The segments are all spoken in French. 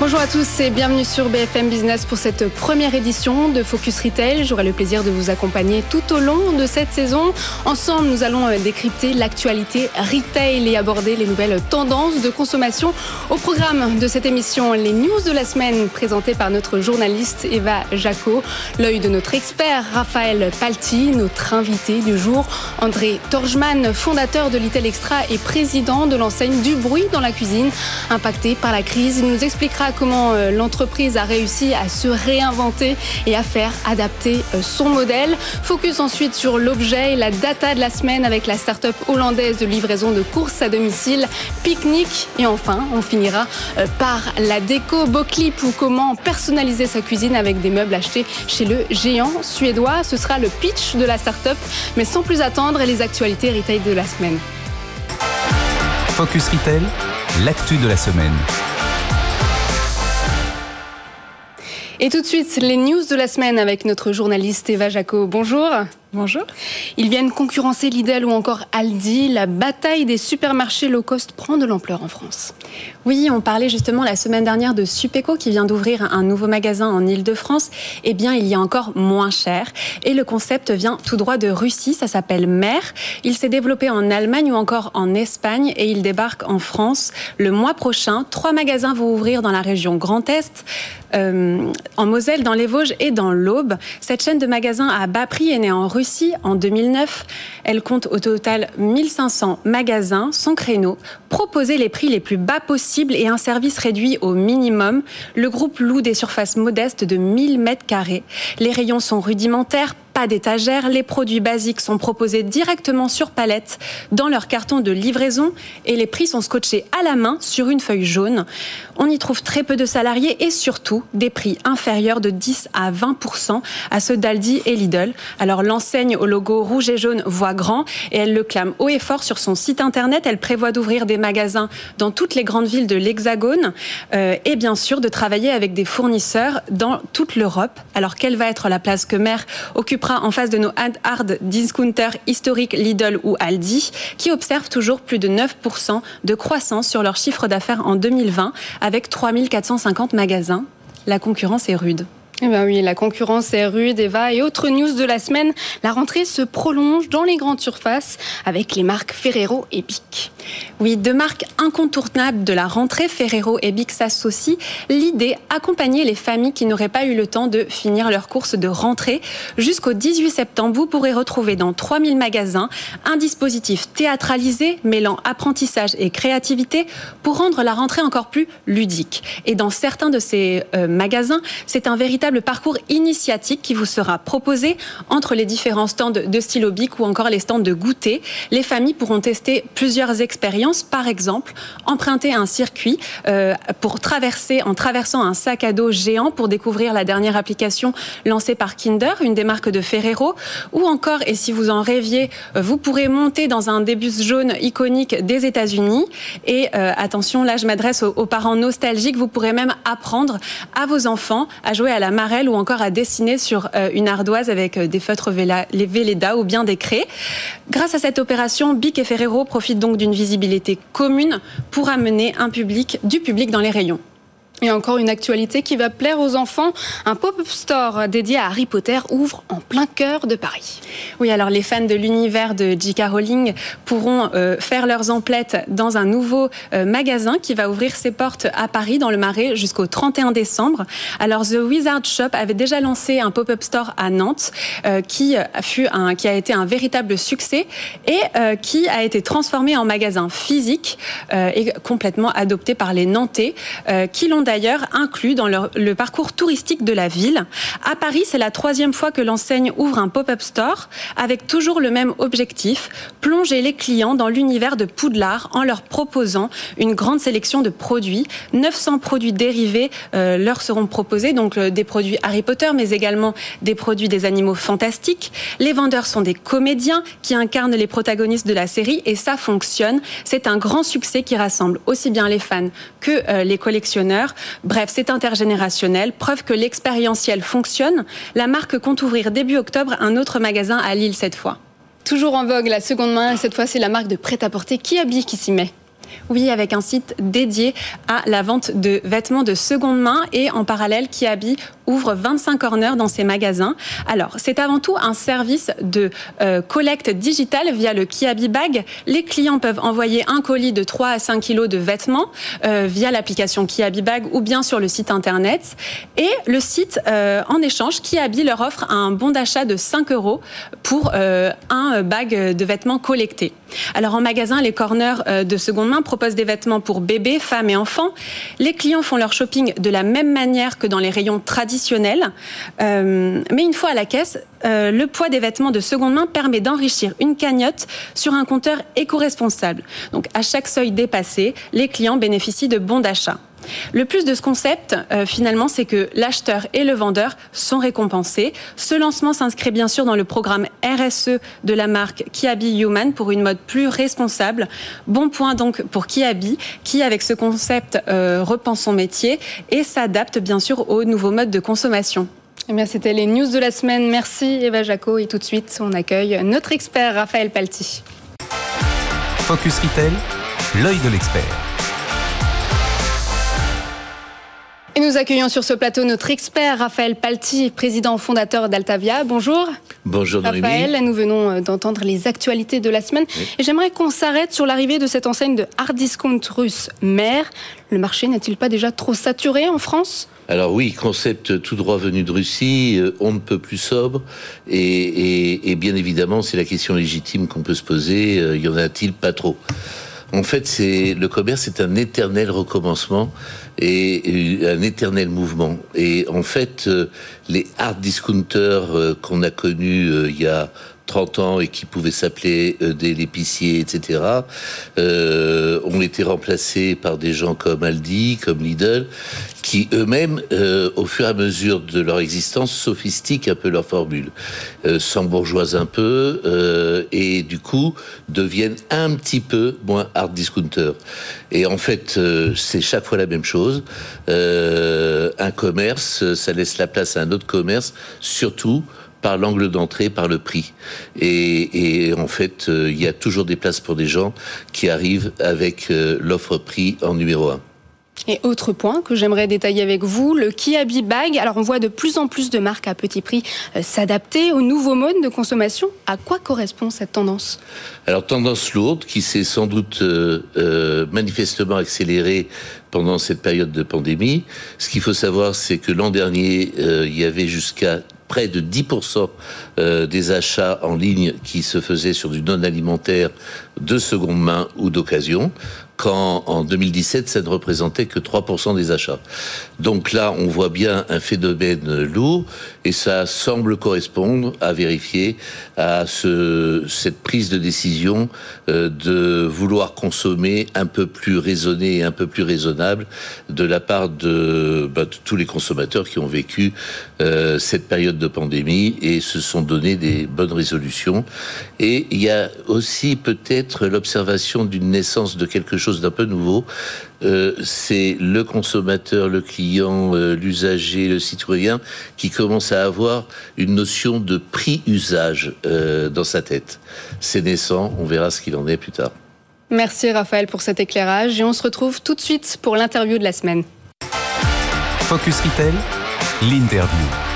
Bonjour à tous et bienvenue sur BFM Business pour cette première édition de Focus Retail. J'aurai le plaisir de vous accompagner tout au long de cette saison. Ensemble, nous allons euh, décrypter l'actualité retail et aborder les nouvelles tendances de consommation. Au programme de cette émission, les news de la semaine présentées par notre journaliste Eva Jaco, l'œil de notre expert Raphaël Palti, notre invité du jour André Torjman, fondateur de Little Extra et président de l'enseigne du bruit dans la cuisine, impacté par la crise. Il nous expliquera comment euh, l'entreprise a réussi à se réinventer et à faire adapter euh, son modèle. Focus ensuite sur l'objet et la data de la semaine avec la start-up hollandaise de livraison de courses à domicile, Picnic. Et enfin, on finira euh, par la déco Boclip ou comment personnaliser sa cuisine avec des meubles achetés chez le géant suédois. Ce sera le pitch de la start-up, mais sans plus attendre, les actualités retail de la semaine. Focus Retail, l'actu de la semaine. Et tout de suite, les news de la semaine avec notre journaliste Eva Jaco. Bonjour. Bonjour. Ils viennent concurrencer Lidl ou encore Aldi. La bataille des supermarchés low cost prend de l'ampleur en France. Oui, on parlait justement la semaine dernière de Supeco qui vient d'ouvrir un nouveau magasin en Ile-de-France. Eh bien, il y a encore moins cher. Et le concept vient tout droit de Russie. Ça s'appelle Mer. Il s'est développé en Allemagne ou encore en Espagne et il débarque en France le mois prochain. Trois magasins vont ouvrir dans la région Grand Est, euh, en Moselle, dans les Vosges et dans l'Aube. Cette chaîne de magasins à bas prix est née en Russie Russie en 2009. Elle compte au total 1500 magasins. Son créneau, proposer les prix les plus bas possibles et un service réduit au minimum. Le groupe loue des surfaces modestes de 1000 mètres carrés. Les rayons sont rudimentaires, pas d'étagère, les produits basiques sont proposés directement sur palette dans leur carton de livraison et les prix sont scotchés à la main sur une feuille jaune. On y trouve très peu de salariés et surtout des prix inférieurs de 10 à 20% à ceux d'Aldi et Lidl. Alors l'enseigne au logo rouge et jaune voit grand et elle le clame haut et fort sur son site internet. Elle prévoit d'ouvrir des magasins dans toutes les grandes villes de l'Hexagone euh, et bien sûr de travailler avec des fournisseurs dans toute l'Europe. Alors quelle va être la place que Mer en face de nos hard discounters historiques Lidl ou Aldi, qui observent toujours plus de 9% de croissance sur leur chiffre d'affaires en 2020, avec 3450 magasins. La concurrence est rude. Eh bien oui, la concurrence est rude, Eva. Et autre news de la semaine, la rentrée se prolonge dans les grandes surfaces avec les marques Ferrero et Bic. Oui, deux marques incontournables de la rentrée, Ferrero et Bic s'associent. L'idée, accompagner les familles qui n'auraient pas eu le temps de finir leur course de rentrée. Jusqu'au 18 septembre, vous pourrez retrouver dans 3000 magasins un dispositif théâtralisé mêlant apprentissage et créativité pour rendre la rentrée encore plus ludique. Et dans certains de ces euh, magasins, c'est un véritable le parcours initiatique qui vous sera proposé entre les différents stands de stylo bic ou encore les stands de goûter. Les familles pourront tester plusieurs expériences, par exemple emprunter un circuit euh, pour traverser en traversant un sac à dos géant pour découvrir la dernière application lancée par Kinder, une des marques de Ferrero, ou encore, et si vous en rêviez, euh, vous pourrez monter dans un débus jaune iconique des États-Unis. Et euh, attention, là je m'adresse aux, aux parents nostalgiques, vous pourrez même apprendre à vos enfants à jouer à la ou encore à dessiner sur euh, une ardoise avec euh, des feutres Velleda ou bien des craies. Grâce à cette opération, Bic et Ferrero profitent donc d'une visibilité commune pour amener un public, du public dans les rayons. Et encore une actualité qui va plaire aux enfants. Un pop-up store dédié à Harry Potter ouvre en plein cœur de Paris. Oui, alors les fans de l'univers de J.K. Rowling pourront euh, faire leurs emplettes dans un nouveau euh, magasin qui va ouvrir ses portes à Paris, dans le Marais, jusqu'au 31 décembre. Alors The Wizard Shop avait déjà lancé un pop-up store à Nantes euh, qui, fut un, qui a été un véritable succès et qui a été transformé en magasin physique et complètement adopté par les Nantais qui l'ont d'ailleurs inclus dans le, parcours touristique de la ville. À Paris, c'est la troisième fois que l'enseigne ouvre un pop-up store avec toujours le même objectif, plonger les clients dans l'univers de Poudlard en leur proposant une grande sélection de produits. 900 produits dérivés euh, leur seront proposés, donc euh, des produits Harry Potter, mais également des produits des animaux fantastiques. Les vendeurs sont des comédiens qui incarnent les protagonistes de la série et ça fonctionne. C'est un grand succès qui rassemble aussi bien les fans que euh, les collectionneurs. Bref, c'est intergénérationnel, preuve que l'expérientiel fonctionne. La marque compte ouvrir début octobre un autre magasin à Lille cette fois. Toujours en vogue la seconde main, cette fois c'est la marque de prêt-à-porter Kiabi qui s'y met. Oui, avec un site dédié à la vente de vêtements de seconde main et en parallèle Kiabi ouvre 25 corners dans ses magasins. Alors, c'est avant tout un service de euh, collecte digitale via le Kiabi Bag. Les clients peuvent envoyer un colis de 3 à 5 kilos de vêtements euh, via l'application Kiabi Bag ou bien sur le site internet. Et le site, euh, en échange, Kiabi leur offre un bon d'achat de 5 euros pour un bag de vêtements collectés. Alors en magasin, les corners de seconde main proposent des vêtements pour bébés, femmes et enfants. Les clients font leur shopping de la même manière que dans les rayons traditionnels euh, mais une fois à la caisse, euh, le poids des vêtements de seconde main permet d'enrichir une cagnotte sur un compteur éco-responsable. Donc à chaque seuil dépassé, les clients bénéficient de bons d'achat. Le plus de ce concept, euh, finalement, c'est que l'acheteur et le vendeur sont récompensés. Ce lancement s'inscrit bien sûr dans le programme RSE de la marque Kiabi Human pour une mode plus responsable. Bon point donc pour Kiabi, qui avec ce concept euh, repense son métier et s'adapte bien sûr aux nouveaux modes de consommation. Eh bien, c'était les news de la semaine. Merci Eva Jaco et tout de suite, on accueille notre expert Raphaël Palti. Focus Retail, l'œil de l'expert. Et nous accueillons sur ce plateau notre expert Raphaël Palti, président fondateur d'Altavia. Bonjour. Bonjour Raphaël, nous venons euh, d'entendre les actualités de la semaine. Et j'aimerais qu'on s'arrête sur l'arrivée de cette enseigne de hard discount russe Mère. Le marché n'est-il pas déjà trop saturé en France? Alors oui, concept tout droit venu de Russie, euh, on ne peut plus sobre, et, bien évidemment, c'est la question légitime qu'on peut se poser, euh, y en a-t-il pas trop? En fait, c'est le commerce est un éternel recommencement et un éternel mouvement. Et en fait, euh, les hard discounters euh, qu'on a connus euh, il y a 30 ans et qui pouvaient s'appeler euh, des l'épicier, etc., ont été remplacés par des gens comme Aldi, comme Lidl, qui eux-mêmes, au fur et à mesure de leur existence, sophistiquent un peu leur formule, s'embourgeoisent un peu et du coup deviennent un petit peu moins hard discounters. Et en fait, c'est chaque fois la même chose. un commerce, ça laisse la place à un autre commerce, surtout par l'angle d'entrée, par le prix. Et, en fait, euh, il y a toujours des places pour des gens qui arrivent avec euh, l'offre prix en numéro un. Et autre point que j'aimerais détailler avec vous, le Kiabi Bag. Alors on voit de plus en plus de marques à petit prix euh, s'adapter aux nouveaux modes de consommation. À quoi correspond cette tendance? Alors tendance lourde qui s'est sans doute manifestement accélérée pendant cette période de pandémie. Ce qu'il faut savoir, c'est que l'an dernier, il y avait jusqu'à près de 10% euh, des achats en ligne qui se faisaient sur du non alimentaire de seconde main ou d'occasion quand en 2017, ça ne représentait que 3% des achats. Donc là, on voit bien un phénomène lourd et ça semble correspondre à vérifier à ce, cette prise de décision euh, de vouloir consommer un peu plus raisonné et un peu plus raisonnable de la part de, bah, tous les consommateurs qui ont vécu euh, cette période de pandémie et se sont donné des bonnes résolutions. Et il y a aussi peut-être l'observation d'une naissance de quelque chose d'un peu nouveau. Euh, c'est le consommateur, le client, euh, l'usager, le citoyen qui commence à avoir une notion de prix-usage euh, dans sa tête. C'est naissant, on verra ce qu'il en est plus tard. Merci Raphaël pour cet éclairage et on se retrouve tout de suite pour l'interview de la semaine. Focus Retail, l'interview.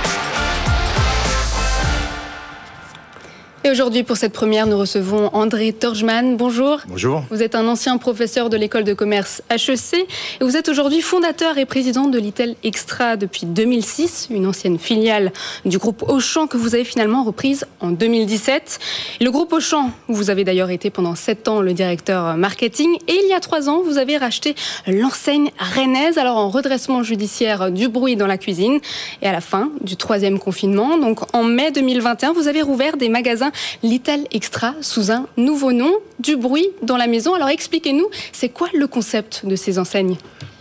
Et aujourd'hui, pour cette première, nous recevons André Torjman. Bonjour. Bonjour. Vous êtes un ancien professeur de l'école de commerce HEC et vous êtes aujourd'hui fondateur et président de l'ITEL Extra depuis 2006, une ancienne filiale du groupe Auchan que vous avez finalement reprise en 2017. le groupe Auchan, vous avez d'ailleurs été pendant sept ans le directeur marketing et il y a trois ans, vous avez racheté l'enseigne rennaise, alors en redressement judiciaire du bruit dans la cuisine et à la fin du troisième confinement, donc en mai 2021, vous avez rouvert des magasins Little Extra sous un nouveau nom, du bruit dans la maison. Alors expliquez-nous, c'est quoi le concept de ces enseignes?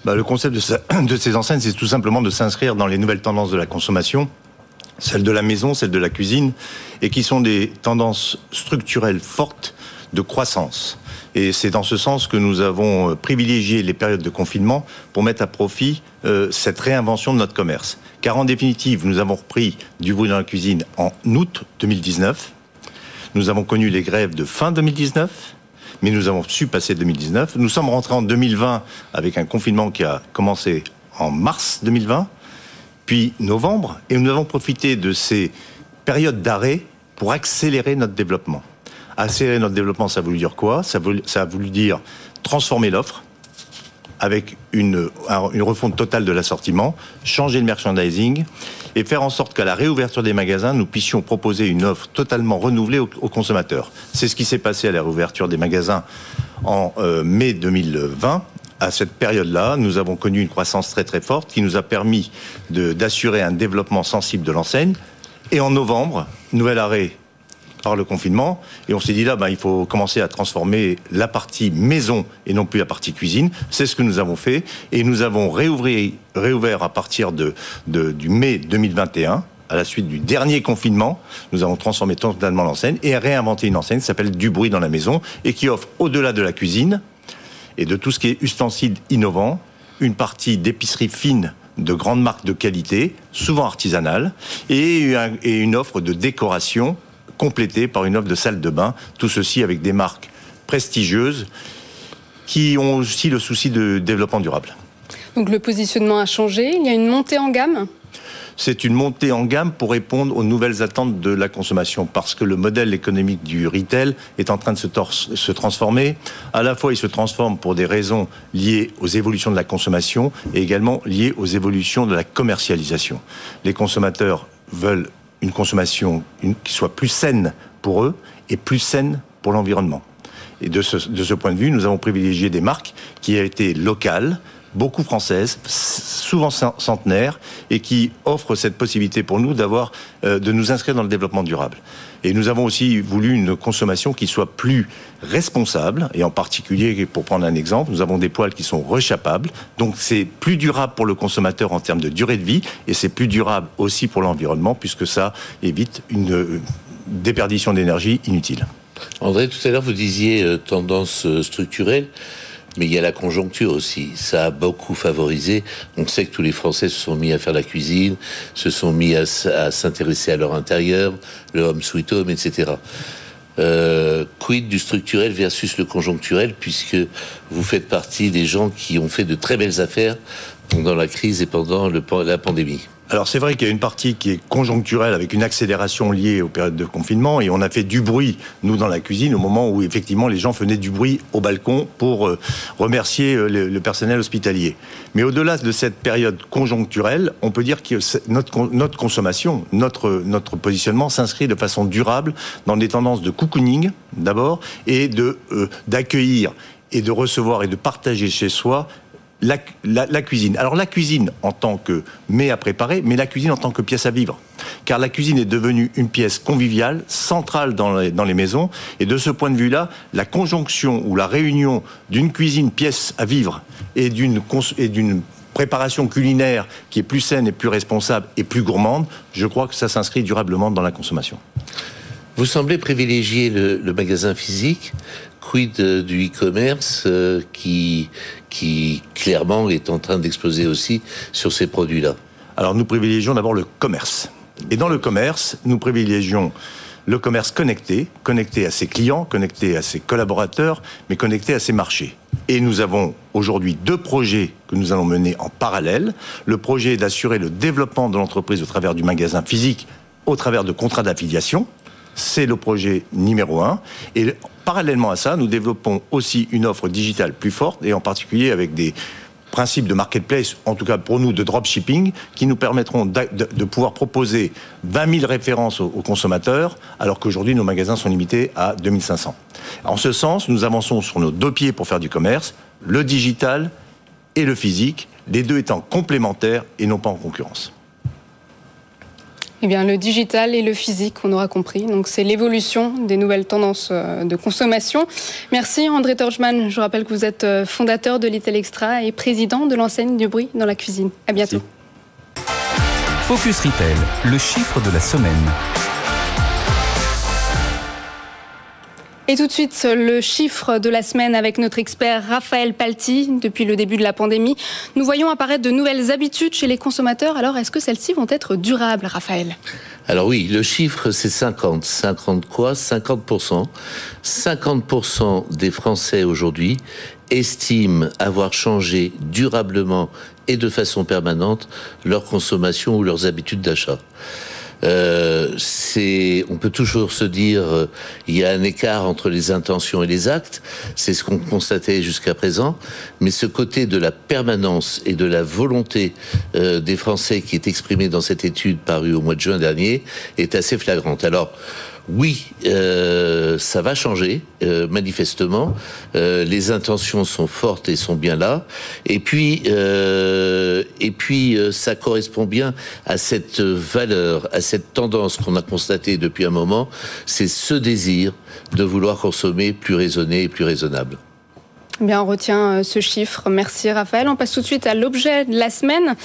Bah, Le concept de, ces enseignes, c'est tout simplement de s'inscrire dans les nouvelles tendances de la consommation, celles de la maison, celles de la cuisine, et qui sont des tendances structurelles fortes de croissance. Et c'est dans ce sens que nous avons euh, privilégié les périodes de confinement pour mettre à profit euh, cette réinvention de notre commerce. Car en définitive, nous avons repris du bruit dans la cuisine en août 2019. Nous avons connu les grèves de fin 2019, mais nous avons su passer 2019. Nous sommes rentrés en 2020 avec un confinement qui a commencé en mars 2020, puis novembre, et nous avons profité de ces périodes d'arrêt pour accélérer notre développement. Accélérer notre développement, ça a dire quoi? Ça, ça a voulu dire transformer l'offre, avec une, une refonte totale de l'assortiment, changer le merchandising et faire en sorte qu'à la réouverture des magasins, nous puissions proposer une offre totalement renouvelée aux, consommateurs. C'est ce qui s'est passé à la réouverture des magasins en euh, mai 2020 à cette période-là, nous avons connu une croissance très très forte qui nous a permis d'assurer un développement sensible de l'enseigne. Et en novembre, nouvel arrêt par le confinement. Et on s'est dit là, ben, il faut commencer à transformer la partie maison et non plus la partie cuisine. C'est ce que nous avons fait. Et nous avons réouvert, à partir de, du mai 2021 à la suite du dernier confinement, nous avons transformé totalement l'enseigne et réinventé une enseigne qui s'appelle Du bruit dans la maison et qui offre, au-delà de la cuisine et de tout ce qui est ustensiles innovants, une partie d'épicerie fine de grandes marques de qualité, souvent artisanales, et une offre de décoration complété par une offre de salle de bain. Tout ceci avec des marques prestigieuses qui ont aussi le souci de développement durable. Donc le positionnement a changé, il y a une montée en gamme? C'est une montée en gamme pour répondre aux nouvelles attentes de la consommation, parce que le modèle économique du retail est en train de se, se, transformer. À la fois, il se transforme pour des raisons liées aux évolutions de la consommation et également liées aux évolutions de la commercialisation. Les consommateurs veulent une consommation qui soit plus saine pour eux et plus saine pour l'environnement. Et de ce, point de vue, nous avons privilégié des marques qui été locales, beaucoup françaises, souvent centenaires, et qui offrent cette possibilité pour nous d'avoir, euh, de nous inscrire dans le développement durable. Et nous avons aussi voulu une consommation qui soit plus responsable, et en particulier, pour prendre un exemple, nous avons des poêles qui sont rechapables, donc c'est plus durable pour le consommateur en termes de durée de vie, et c'est plus durable aussi pour l'environnement, puisque ça évite une déperdition d'énergie inutile. André, tout à l'heure, vous disiez euh, tendance euh, structurelle. Mais il y a la conjoncture aussi. Ça a beaucoup favorisé. On sait que tous les Français se sont mis à faire la cuisine, se sont mis à, s'intéresser à leur intérieur, le home sweet home, etc. Euh, quid du structurel versus le conjoncturel, puisque vous faites partie des gens qui ont fait de très belles affaires pendant la crise et pendant la pandémie? Alors c'est vrai qu'il y a une partie qui est conjoncturelle avec une accélération liée aux périodes de confinement et on a fait du bruit, nous, dans la cuisine, au moment où effectivement les gens faisaient du bruit au balcon pour euh, remercier euh, le, personnel hospitalier. Mais au-delà de cette période conjoncturelle, on peut dire que notre, consommation, notre, notre positionnement s'inscrit de façon durable dans des tendances de cocooning d'abord et euh, d'accueillir et de recevoir et de partager chez soi la, cuisine. Alors la cuisine en tant que mets à préparer, mais la cuisine en tant que pièce à vivre. Car la cuisine est devenue une pièce conviviale, centrale dans les, dans les maisons. Et de ce point de vue-là, la conjonction ou la réunion d'une cuisine pièce à vivre et d'une préparation culinaire qui est plus saine et plus responsable et plus gourmande, je crois que ça s'inscrit durablement dans la consommation. Vous semblez privilégier le magasin physique quid du e-commerce euh, qui, qui clairement est en train d'exploser aussi sur ces produits-là? Alors nous privilégions d'abord le commerce. Et dans le commerce, nous privilégions le commerce connecté, connecté à ses clients, connecté à ses collaborateurs, mais connecté à ses marchés. Et nous avons aujourd'hui deux projets que nous allons mener en parallèle. Le projet d'assurer le développement de l'entreprise au travers du magasin physique, au travers de contrats d'affiliation, c'est le projet numéro un. Et parallèlement à ça, nous développons aussi une offre digitale plus forte, et en particulier avec des principes de marketplace, en tout cas pour nous de dropshipping, qui nous permettront de, pouvoir proposer 20 000 références aux, consommateurs, alors qu'aujourd'hui nos magasins sont limités à 2500. En ce sens, nous avançons sur nos deux pieds pour faire du commerce, le digital et le physique, les deux étant complémentaires et non pas en concurrence. Eh bien, le digital et le physique, on aura compris. Donc, c'est l'évolution des nouvelles tendances euh, de consommation. Merci, André Torchman. Je rappelle que vous êtes euh, fondateur de Little Extra et président de l'enseigne du bruit dans la cuisine. À bientôt. Focus Retail, le chiffre de la semaine. Et tout de suite, le chiffre de la semaine avec notre expert Raphaël Palti. Depuis le début de la pandémie, nous voyons apparaître de nouvelles habitudes chez les consommateurs. Alors, est-ce que celles-ci vont être durables, Raphaël? Alors oui, le chiffre c'est 50. 50 quoi? 50%. 50% des Français aujourd'hui estiment avoir changé durablement et de façon permanente leur consommation ou leurs habitudes d'achat. Euh, c'est, on peut toujours se dire, euh, il y a un écart entre les intentions et les actes. C'est ce qu'on constatait jusqu'à présent. Mais ce côté de la permanence et de la volonté euh, des Français qui est exprimé dans cette étude parue au mois de juin dernier est assez flagrante. Alors, oui, euh, ça va changer, euh, manifestement. Euh, les intentions sont fortes et sont bien là. Et puis, et puis, ça correspond bien à cette valeur, à cette tendance qu'on a constatée depuis un moment. C'est ce désir de vouloir consommer plus raisonné et plus raisonnable. Bien, on retient euh, ce chiffre. Merci Raphaël. On passe tout de suite à l'objet de la semaine.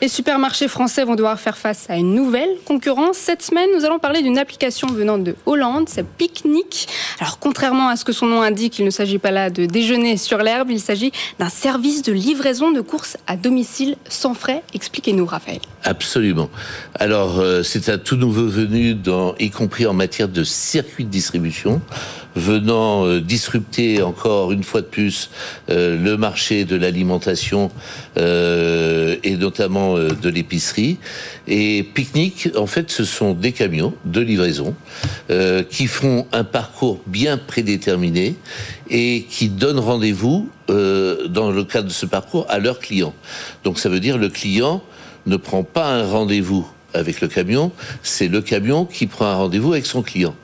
Les supermarchés français vont devoir faire face à une nouvelle concurrence. Cette semaine, nous allons parler d'une application venant de Hollande, c'est Picnic. Alors, contrairement à ce que son nom indique, il ne s'agit pas là de déjeuner sur l'herbe, il s'agit d'un service de livraison de courses à domicile sans frais. Expliquez-nous, Raphaël. Absolument. Alors, euh, c'est un tout nouveau venu, y compris en matière de circuit de distribution venant euh, disrupter encore une fois de plus euh, le marché de l'alimentation euh, et notamment de l'épicerie. Et Picnic, en fait, ce sont des camions de livraison qui font un parcours bien prédéterminé et qui donnent rendez-vous dans le cadre de ce parcours à leurs clients. Donc ça veut dire le client ne prend pas un rendez-vous avec le camion, c'est le camion qui prend un rendez-vous avec son client.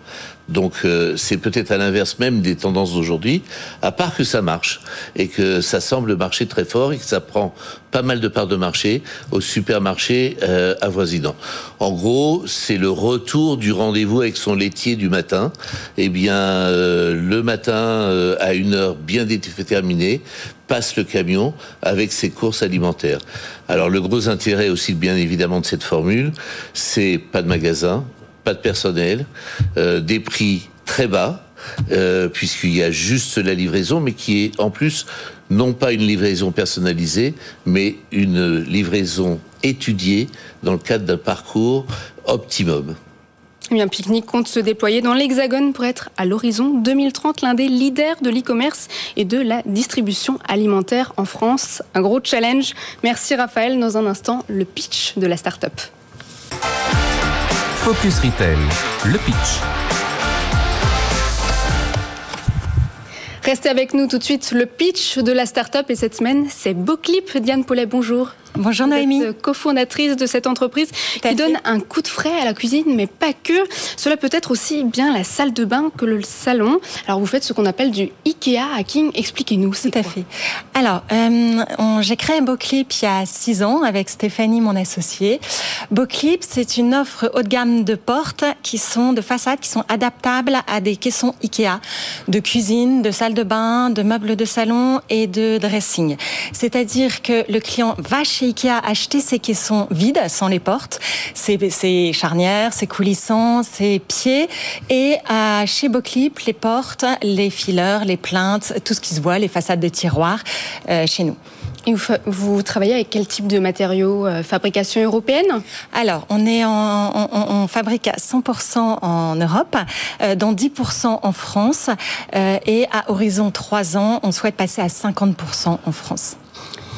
Donc euh, c'est peut-être à l'inverse même des tendances d'aujourd'hui, à part que ça marche et que ça semble marcher très fort et que ça prend pas mal de parts de marché au supermarché euh, avoisinant. En gros, c'est le retour du rendez-vous avec son laitier du matin. Eh bien, euh, le matin euh, à une heure bien déterminée, passe le camion avec ses courses alimentaires. Alors le gros intérêt aussi bien évidemment de cette formule, c'est pas de magasin, pas de personnel, euh, des prix très bas, euh, puisqu'il y a juste la livraison, mais qui est en plus non pas une livraison personnalisée, mais une livraison étudiée dans le cadre d'un parcours optimum. Eh bien, Picnic compte se déployer dans l'Hexagone pour être à l'horizon 2030 l'un des leaders de l'e-commerce et de la distribution alimentaire en France. Un gros challenge. Merci Raphaël. Dans un instant, le pitch de la start-up. Focus Retail, le pitch. Restez avec nous tout de suite. Le pitch de la start-up et cette semaine, c'est Boclip. Diane Paulet, bonjour. Bonjour Noémie. cofondatrice de cette entreprise qui donne un coup de frais à la cuisine, mais pas que. Cela peut être aussi bien la salle de bain que le salon. Alors vous faites ce qu'on appelle du Ikea hacking. Expliquez-nous. Tout à fait. Alors euh, j'ai créé Boclip il y a six ans avec Stéphanie, mon associée. Boclip, c'est une offre haut de gamme de portes qui sont de façades qui sont adaptables à des caissons Ikea, de cuisine, de salle de bain, de meubles de salon et de dressing. C'est-à-dire que le client va chez Ikea acheter ses caissons vides, sans les portes, ses, charnières, ses coulissants, ses pieds, et à chez Boclip, les portes, les fileurs, les plaintes, tout ce qui se voit, les façades de tiroirs euh, chez nous. Et vous, travaillez avec quel type de matériaux euh, Fabrication européenne? Alors, on est en, on, fabrique à 100% en Europe, euh, dont 10% en France, et à horizon 3 ans, on souhaite passer à 50% en France.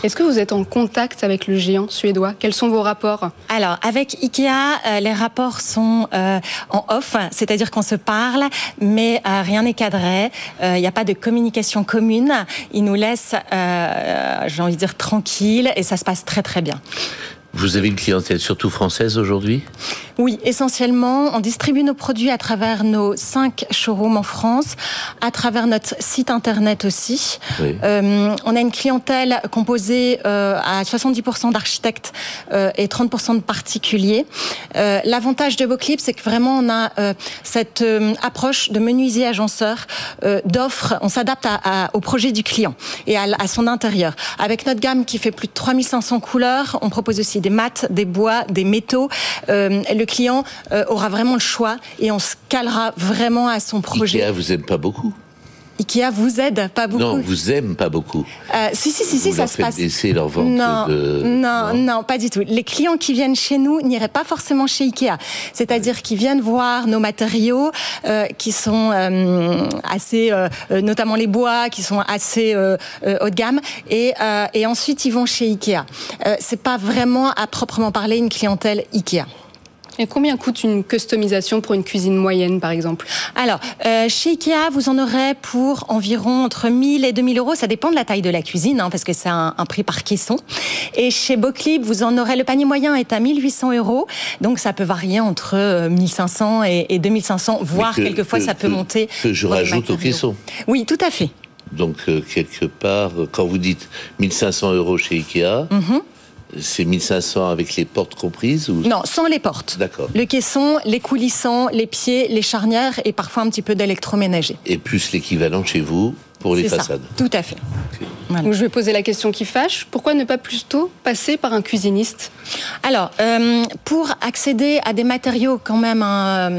Est-ce que vous êtes en contact avec le géant suédois? Quels sont vos rapports? Alors, avec Ikea, euh, les rapports sont euh, en off, c'est-à-dire qu'on se parle, mais euh, rien n'est cadré. Il n'y a pas de communication commune. Ils nous laissent, j'ai envie de dire, tranquilles et ça se passe très très bien. Vous avez une clientèle surtout française aujourd'hui? Oui, essentiellement. On distribue nos produits à travers nos cinq showrooms en France, à travers notre site internet aussi. Euh, on a une clientèle composée euh, à 70% d'architectes euh, et 30% de particuliers. L'avantage de Boclip, c'est que vraiment on a cette approche de menuisier agenceur, d'offres. On s'adapte au projet du client et à, à son intérieur. Avec notre gamme qui fait plus de 3500 couleurs, on propose aussi des maths, des bois, des métaux. Euh, le client euh, aura vraiment le choix et on se calera vraiment à son projet. Ikea vous aime pas beaucoup Ikea vous aide pas beaucoup. Non, vous aime pas beaucoup. Euh, si, si, si, si vous ça leur se passe. baisser leur vente non, de... non, non, pas du tout. Les clients qui viennent chez nous n'iraient pas forcément chez Ikea. C'est-à-dire qu'ils viennent voir nos matériaux euh, qui sont euh, assez, notamment les bois, qui sont assez haut de gamme, et, et ensuite ils vont chez Ikea. C'est pas vraiment à proprement parler une clientèle Ikea. Et combien coûte une customisation pour une cuisine moyenne, par exemple Alors, euh, chez Ikea, vous en aurez pour environ entre 1000 et 2000 euros. Ça dépend de la taille de la cuisine, hein, parce que c'est un, un prix par caisson. Et chez Boclip, vous en aurez, le panier moyen est à 1800 euros. Donc, ça peut varier entre euh, 1500 et, et 2500, voire que- quelquefois que- ça peut que- monter. que je rajoute au caisson. Oui, tout à fait. Donc, euh, quelque part, euh, quand vous dites 1500 euros chez Ikea, c'est 1500 avec les portes comprises ou... Non, sans les portes. D'accord. Le caisson, les coulissants, les pieds, les charnières et parfois un petit peu d'électroménager. Et plus l'équivalent chez vous pour les ça. façades. Tout à fait. Voilà. Donc je vais poser la question qui fâche. Pourquoi ne pas plutôt passer par un cuisiniste? Alors, euh, pour accéder à des matériaux quand même hein,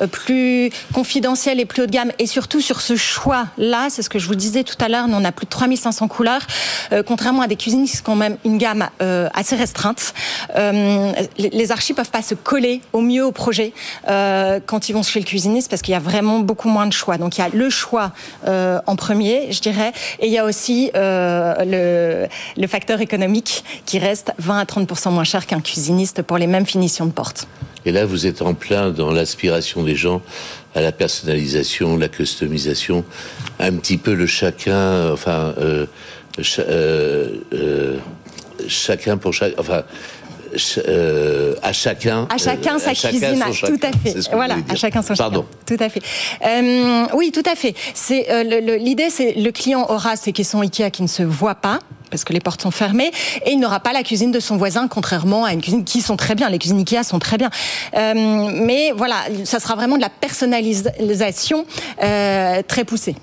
euh, plus confidentiels et plus haut de gamme, et surtout sur ce choix-là, c'est ce que je vous disais tout à l'heure, nous on a plus de 3500 couleurs, euh, contrairement à des cuisinistes qui ont quand même une gamme euh, assez restreinte. Euh, les, archis peuvent pas se coller au mieux au projet euh, quand ils vont chez le cuisiniste parce qu'il y a vraiment beaucoup moins de choix. Donc il y a le choix euh, en premier, je dirais, et il y a aussi euh, le, facteur économique qui reste 20 à 30 moins cher qu'un cuisiniste pour les mêmes finitions de porte. Et là, vous êtes en plein dans l'aspiration des gens à la personnalisation, la customisation, un petit peu le chacun, enfin, euh, euh, chacun pour chaque, enfin, euh, à chacun. À chacun euh, sa cuisine, son tout chacun. à fait. Voilà, à chacun son Pardon. chacun. Tout à fait. Euh, oui, tout à fait. C'est l'idée, c'est le client aura ses caissons Ikea qui ne se voient pas parce que les portes sont fermées et il n'aura pas la cuisine de son voisin, contrairement à une cuisine qui sont très bien. Les cuisines Ikea sont très bien, mais voilà, ça sera vraiment de la personnalisation très poussée.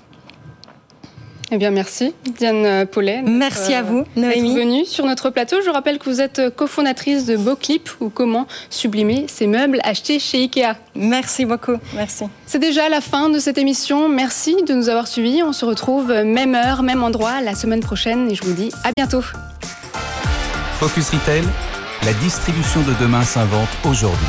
Eh bien, merci, Diane Paulet. d'être, Merci à vous, d'être Noémie. venue sur notre plateau. Je rappelle que vous êtes cofondatrice de Beauclip ou comment sublimer ces meubles achetés chez Ikea. Merci beaucoup. Merci. C'est déjà la fin de cette émission. Merci de nous avoir suivis. On se retrouve même heure, même endroit la semaine prochaine et je vous dis à bientôt. Focus Retail, la distribution de demain s'invente aujourd'hui.